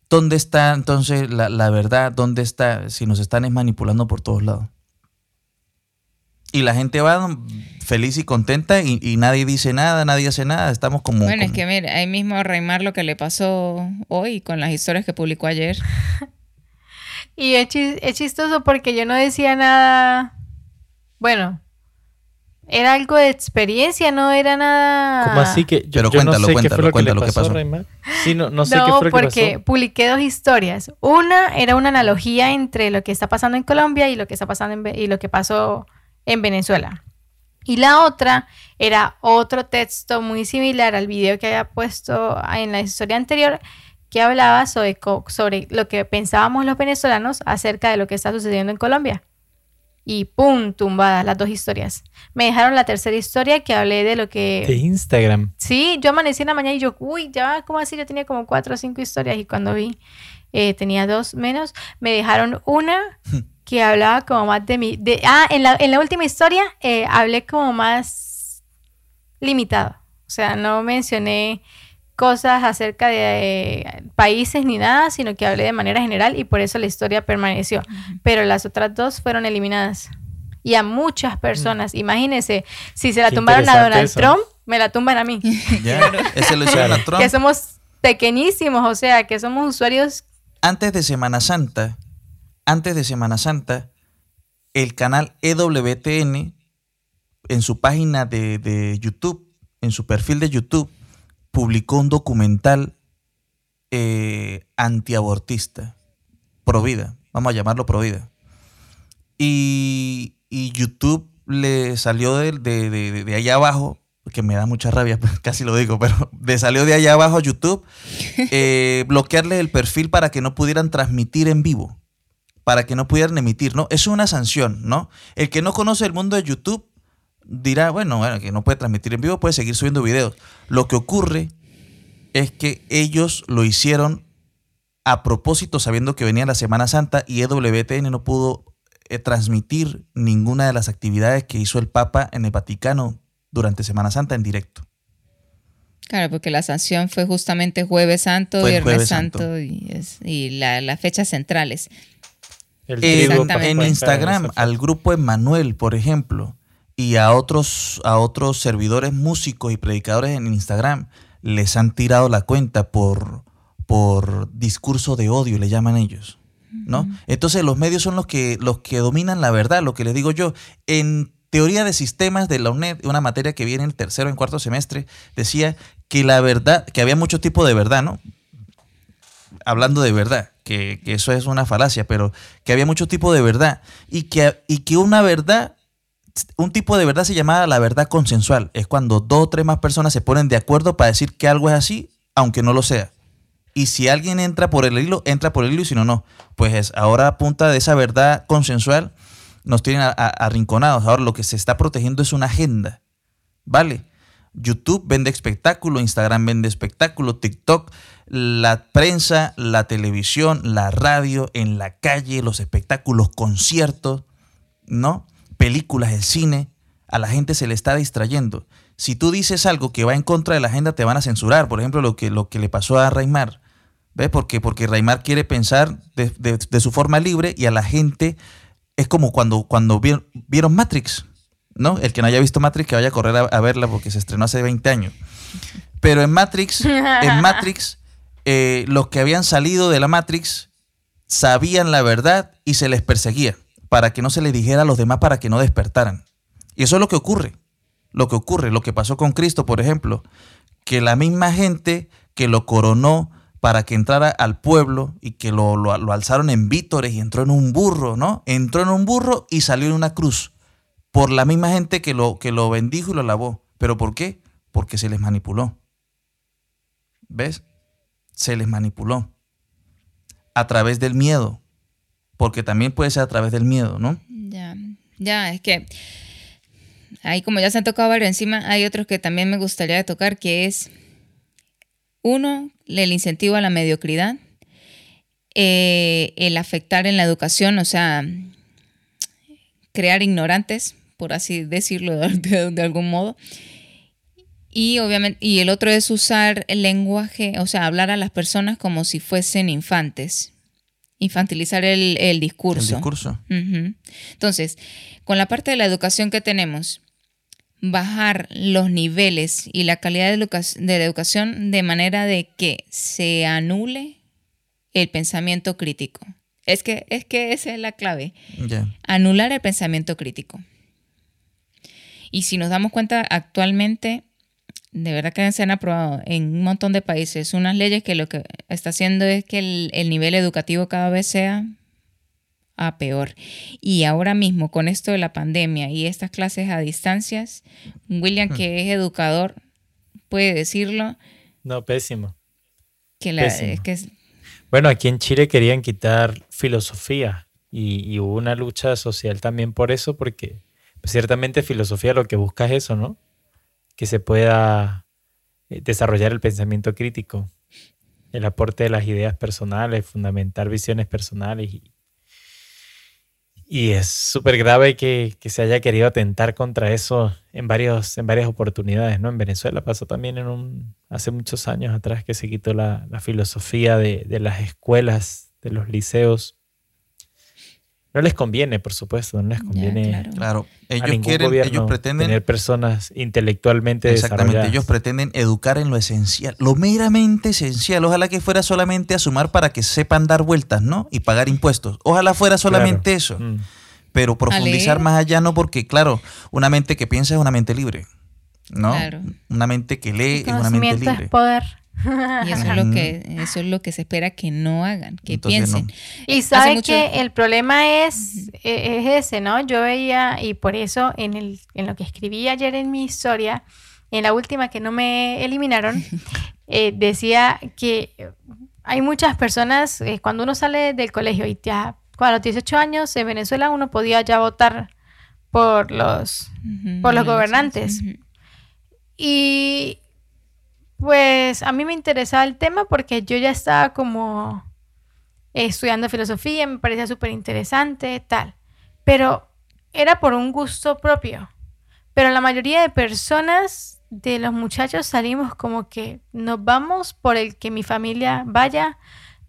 ¿Dónde está entonces la, verdad? ¿Dónde está si nos están manipulando por todos lados? Y la gente va feliz y contenta y, nadie dice nada, nadie hace nada. Estamos como. Bueno, es que mira, ahí mismo a Reymar lo que le pasó hoy con las historias que publicó ayer. y es, chistoso porque yo no decía nada. Bueno, era algo de experiencia, no era nada. ¿Cómo así que? Yo, Pero cuéntalo, no sé cuéntalo, qué cuéntalo, qué pasó. Sí, no, no sé qué fue lo porque publiqué dos historias. Una era una analogía entre lo que está pasando en Colombia y lo que está pasando en, y lo que pasó en Venezuela. Y la otra era otro texto muy similar al video que había puesto en la historia anterior que hablaba sobre, sobre lo que pensábamos los venezolanos acerca de lo que está sucediendo en Colombia. Y ¡pum! tumbadas las dos historias. Me dejaron la tercera historia que hablé de lo que... De Instagram. Sí, yo amanecí en la mañana y yo, uy, ya, ¿cómo así? Yo tenía como cuatro o cinco historias y cuando vi, eh, tenía dos menos. Me dejaron una que hablaba como más de mí. De, ah, en la, en la última historia eh, hablé como más limitado. O sea, no mencioné cosas acerca de eh, países ni nada, sino que hablé de manera general y por eso la historia permaneció. Pero las otras dos fueron eliminadas. Y a muchas personas, imagínense, si se la tumbaron a Donald Trump, me la tumban a mí. ese lo hicieron a Trump. Que somos pequeñísimos, o sea, que somos usuarios. Antes de Semana Santa, antes de Semana Santa, el canal EWTN, en su página de, YouTube, en su perfil de YouTube, publicó un documental eh, antiabortista, provida, vamos a llamarlo provida. Y, y YouTube le salió de, de, allá abajo, que me da mucha rabia, casi lo digo, pero le salió de allá abajo a YouTube, eh, bloquearle el perfil para que no pudieran transmitir en vivo para que no pudieran emitir, ¿no? Es una sanción, ¿no? El que no conoce el mundo de YouTube dirá, bueno, bueno, que no puede transmitir en vivo, puede seguir subiendo videos. Lo que ocurre es que ellos lo hicieron a propósito, sabiendo que venía la Semana Santa y EWTN no pudo eh, transmitir ninguna de las actividades que hizo el Papa en el Vaticano durante Semana Santa en directo. Claro, porque la sanción fue justamente Jueves Santo, Viernes Santo, y, las fechas centrales. En Instagram, al grupo Emanuel, por ejemplo, y a otros, a otros servidores músicos y predicadores en Instagram, les han tirado la cuenta por, por discurso de odio, le llaman ellos. ¿no? Entonces los medios son los que, los que dominan la verdad, lo que les digo yo. En teoría de sistemas de la UNED, una materia que viene en el tercero, en cuarto semestre, decía que la verdad, que había muchos tipos de verdad, ¿no? Hablando de verdad, que, eso es una falacia, pero que había muchos tipos de verdad y que, y que una verdad, un tipo de verdad se llamaba la verdad consensual. Es cuando dos o tres más personas se ponen de acuerdo para decir que algo es así, aunque no lo sea. Y si alguien entra por el hilo, entra por el hilo y si no, no. Pues ahora a punta de esa verdad consensual nos tienen arrinconados. Ahora lo que se está protegiendo es una agenda. ¿Vale? YouTube vende espectáculo, Instagram vende espectáculo, TikTok, la prensa, la televisión, la radio, en la calle, los espectáculos, conciertos, ¿no? Películas, el cine, a la gente se le está distrayendo. Si tú dices algo que va en contra de la agenda, te van a censurar. Por ejemplo, lo que, lo que le pasó a Raimar. ¿Ves? Porque, porque Raimar quiere pensar de, su forma libre y a la gente es como cuando, cuando vieron Matrix. ¿no? El que no haya visto Matrix, que vaya a correr a, verla porque se estrenó hace 20 años. Pero en Matrix, en Matrix, eh, los que habían salido de la Matrix sabían la verdad y se les perseguía para que no se les dijera a los demás para que no despertaran. Y eso es lo que ocurre. Lo que ocurre, lo que pasó con Cristo, por ejemplo, que la misma gente que lo coronó para que entrara al pueblo y que lo, lo, alzaron en vítores y entró en un burro, ¿no? Entró en un burro y salió en una cruz por la misma gente que lo, que lo bendijo y lo alabó. ¿Pero por qué? Porque se les manipuló. ¿Ves? Se les manipuló. A través del miedo. Porque también puede ser a través del miedo, ¿no? Ya, ya, es que ahí como ya se han tocado varios encima, hay otros que también me gustaría tocar, que es, uno, el incentivo a la mediocridad, eh, el afectar en la educación, o sea, crear ignorantes, por así decirlo de, algún modo. Y obviamente, y el otro es usar el lenguaje, o sea, hablar a las personas como si fuesen infantes. Infantilizar el, discurso. El discurso. Entonces, con la parte de la educación que tenemos, bajar los niveles y la calidad de, de educación de manera de que se anule el pensamiento crítico. Es que, es que esa es la clave. Anular el pensamiento crítico. Y si nos damos cuenta, actualmente, de verdad que se han aprobado en un montón de países unas leyes que lo que está haciendo es que el, nivel educativo cada vez sea a peor. Y ahora mismo, con esto de la pandemia y estas clases a distancias, William, que es educador, puede decirlo. No, pésimo. Que la, que bueno, aquí en Chile querían quitar filosofía y, hubo una lucha social también por eso, porque ciertamente filosofía lo que busca es eso, ¿no? Que se pueda eh, desarrollar el pensamiento crítico, el aporte de las ideas personales, fundamentar visiones personales y, y es súper grave que, se haya querido atentar contra eso en, varios, en varias oportunidades, ¿no? En Venezuela pasó también en un, hace muchos años atrás que se quitó la, filosofía de, las escuelas, de los liceos. No les conviene, por supuesto, no les conviene. claro. ellos quieren, ellos pretenden tener personas intelectualmente Exactamente, ellos pretenden educar en lo esencial, lo meramente esencial. Ojalá que fuera solamente a sumar para que sepan dar vueltas, ¿no? Y pagar impuestos. Ojalá fuera solamente eso. Mm. Pero profundizar más allá no, porque claro, una mente que piensa es una mente libre, ¿no? Una mente que lee es una mente libre. Es poder. Y eso es lo que eso es lo que se espera que no hagan, que piensen. Y sabe que el problema es, e, es ese, ¿no? Yo veía, y por eso en, el, en lo que escribí ayer en mi historia, en la última que no me eliminaron, eh, decía que hay muchas personas, eh, cuando uno sale del colegio y ya, a los 18 años en Venezuela uno podía ya votar por los, por los gobernantes. Y pues a mí me interesaba el tema porque yo ya estaba como estudiando filosofía, me parecía súper interesante, tal. Pero era por un gusto propio. Pero la mayoría de personas, de los muchachos, salimos como que nos vamos por el que mi familia vaya,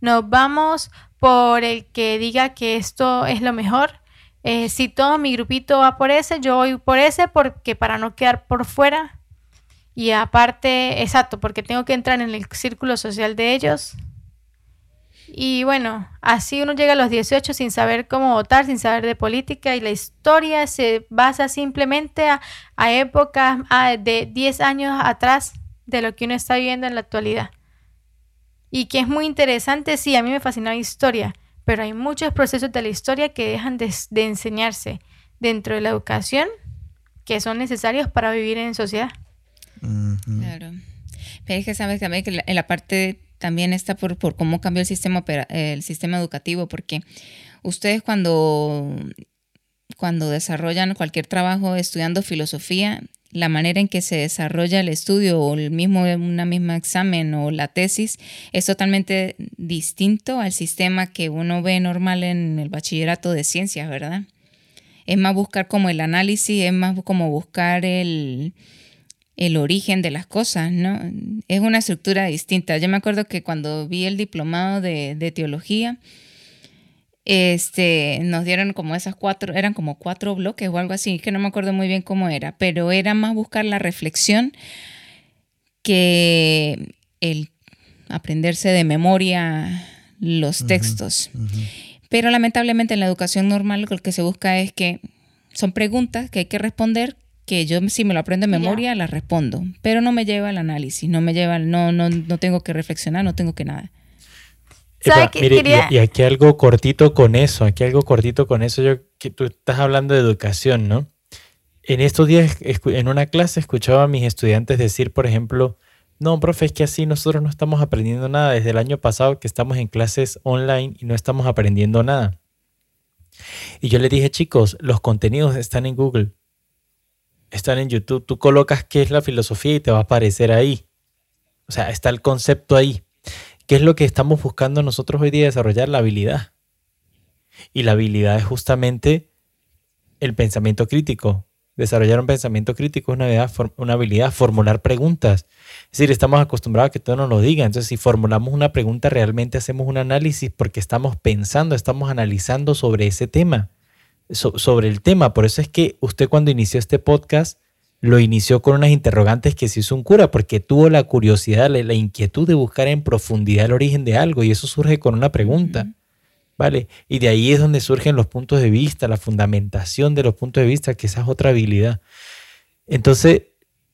nos vamos por el que diga que esto es lo mejor. Eh, si todo mi grupito va por ese, yo voy por ese porque para no quedar por fuera y aparte, exacto, porque tengo que entrar en el círculo social de ellos. Y bueno, así uno llega a los 18 sin saber cómo votar, sin saber de política y la historia se basa simplemente a, épocas de 10 años atrás de lo que uno está viviendo en la actualidad. Y que es muy interesante, sí, a mí me fascina la historia, pero hay muchos procesos de la historia que dejan de, de enseñarse dentro de la educación que son necesarios para vivir en sociedad. Claro. Pero es que sabes también que en la parte también está por, por cómo cambió el sistema, el sistema educativo, porque ustedes cuando, cuando desarrollan cualquier trabajo estudiando filosofía, la manera en que se desarrolla el estudio o el mismo una misma examen o la tesis es totalmente distinto al sistema que uno ve normal en el bachillerato de ciencias, ¿verdad? Es más buscar como el análisis, es más como buscar el, el origen de las cosas, ¿no? Es una estructura distinta. Yo me acuerdo que cuando vi el diplomado de, teología, este, nos dieron como esas cuatro, eran como cuatro bloques o algo así, que no me acuerdo muy bien cómo era, pero era más buscar la reflexión que el aprenderse de memoria los textos. Pero lamentablemente en la educación normal lo que se busca es que son preguntas que hay que responder que yo si me lo aprendo en memoria, la respondo, pero no me lleva al análisis, no me lleva, no, no, no tengo que reflexionar, no tengo que nada. y, aquí algo cortito con eso, aquí algo cortito con eso, yo que tú estás hablando de educación, ¿no? En estos días, en una clase, escuchaba a mis estudiantes decir, por ejemplo, no, profe, es que así nosotros no estamos aprendiendo nada. Desde el año pasado que estamos en clases online y no estamos aprendiendo nada. Y yo le dije, chicos, los contenidos están en Google están en YouTube. Tú colocas qué es la filosofía y te va a aparecer ahí. O sea, está el concepto ahí. ¿Qué es lo que estamos buscando nosotros hoy día? Desarrollar la habilidad. Y la habilidad es justamente el pensamiento crítico. Desarrollar un pensamiento crítico es una habilidad, una habilidad formular preguntas. Es decir, estamos acostumbrados a que todo nos lo diga. Entonces, si formulamos una pregunta, realmente hacemos un análisis porque estamos pensando, estamos analizando sobre ese tema, sobre el tema. Por eso es que usted cuando inició este podcast lo inició con unas interrogantes que se hizo un cura, porque tuvo la curiosidad, la, inquietud de buscar en profundidad el origen de algo, y eso surge con una pregunta. ¿Vale? Y de ahí es donde surgen los puntos de vista, la fundamentación de los puntos de vista, que esa es otra habilidad. Entonces,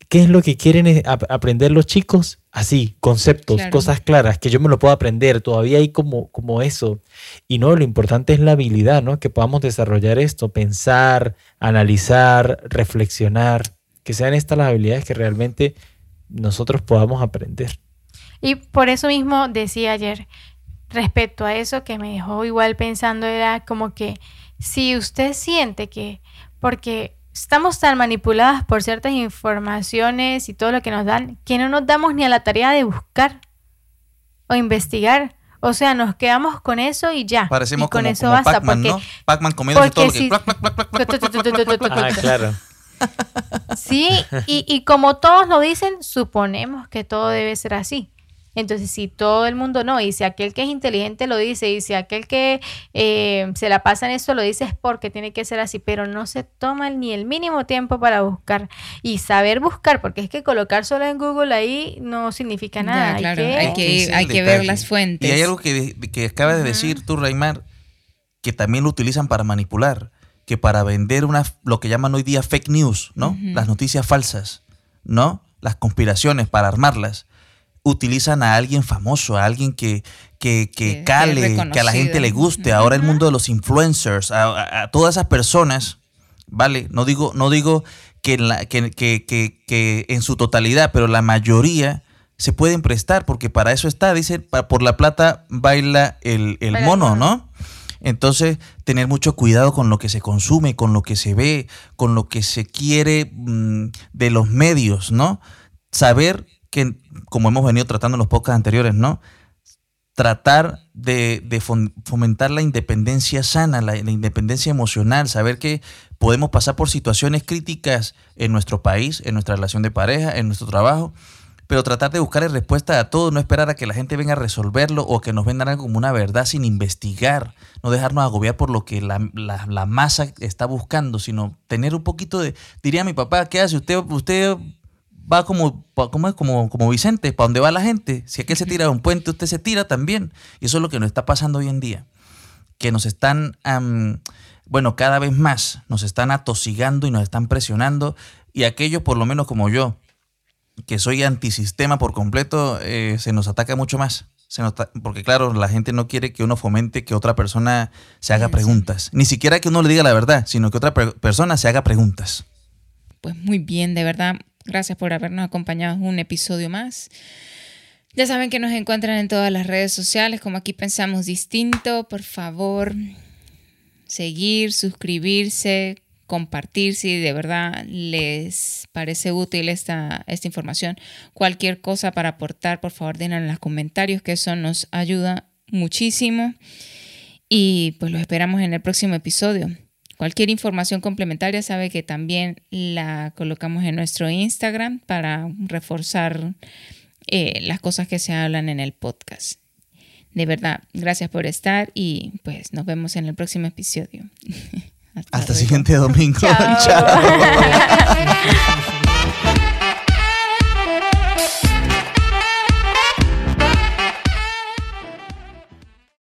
¿qué es lo que quieren aprender los chicos? Así, conceptos, cosas claras, que yo me lo puedo aprender, todavía hay como, como eso. Y no, lo importante es la habilidad, ¿no? Que podamos desarrollar esto, pensar, analizar, reflexionar que sean estas las habilidades que realmente nosotros podamos aprender. Y por eso mismo decía ayer, respecto a eso que me dejó igual pensando, era como que si usted siente que, porque estamos tan manipuladas por ciertas informaciones y todo lo que nos dan, que no nos damos ni a la tarea de buscar o investigar. O sea, nos quedamos con eso y ya. Parecemos y con como, eso basta. Pac-Man, ¿no? Pac-Man comiendo todo lo que... Ah, claro. Sí, y, y como todos lo dicen, suponemos que todo debe ser así. Entonces, si todo el mundo no, y si aquel que es inteligente lo dice, y si aquel que eh, se la pasa en eso lo dice, es porque tiene que ser así, pero no se toma ni el mínimo tiempo para buscar y saber buscar, porque es que colocar solo en Google ahí no significa nada. claro, hay que, hay que, ver las fuentes. Y hay algo que, que acabas de decir tú, Raimar, que también lo utilizan para manipular que para vender una, lo que llaman hoy día fake news, ¿no? Las noticias falsas, ¿no? Las conspiraciones para armarlas. Utilizan a alguien famoso, a alguien que, que, que cale, que a la gente le guste. Ahora el mundo de los influencers, a, todas esas personas, ¿vale? No digo, no digo que, la, que, que, que, en su totalidad, pero la mayoría se pueden prestar, porque para eso está, dice, por la plata baila el, el mono, ¿no? Entonces, tener mucho cuidado con lo que se consume, con lo que se ve, con lo que se quiere mm, de los medios, ¿no? Saber que, como hemos venido tratando en los podcasts anteriores, ¿no? Tratar de, fomentar la independencia sana, la, la independencia emocional, saber que podemos pasar por situaciones críticas en nuestro país, en nuestra relación de pareja, en nuestro trabajo, pero tratar de buscar respuesta a todo, no esperar a que la gente venga a resolverlo o que nos vendan algo como una verdad sin investigar, no dejarnos agobiar por lo que la, masa está buscando, sino tener un poquito de, diría mi papá, ¿qué hace? Usted, usted va como, como, como, como Vicente, para donde va la gente. Si aquel se tira de un puente, usted se tira también. Y eso es lo que nos está pasando hoy en día. Que nos están, bueno, cada vez más nos están atosigando y nos están presionando. Y aquellos, por lo menos como yo, que soy antisistema por completo, eh, se nos ataca mucho más. Se porque claro, la gente no quiere que uno fomente que otra persona se haga preguntas. Ni siquiera que uno le diga la verdad, sino que otra persona se haga preguntas. Pues muy bien, de verdad. Gracias por habernos acompañado en un episodio más. Ya saben que nos encuentran en todas las redes sociales, como aquí pensamos distinto. Por favor, seguir, suscribirse, compartir si de verdad les parece útil esta, esta información. Cualquier cosa para aportar, por favor, denlo en los comentarios, que eso nos ayuda muchísimo. Y pues los esperamos en el próximo episodio. Cualquier información complementaria sabe que también la colocamos en nuestro Instagram para reforzar eh, las cosas que se hablan en el podcast. De verdad, gracias por estar y pues nos vemos en el próximo episodio. Hasta, el siguiente domingo. Chao.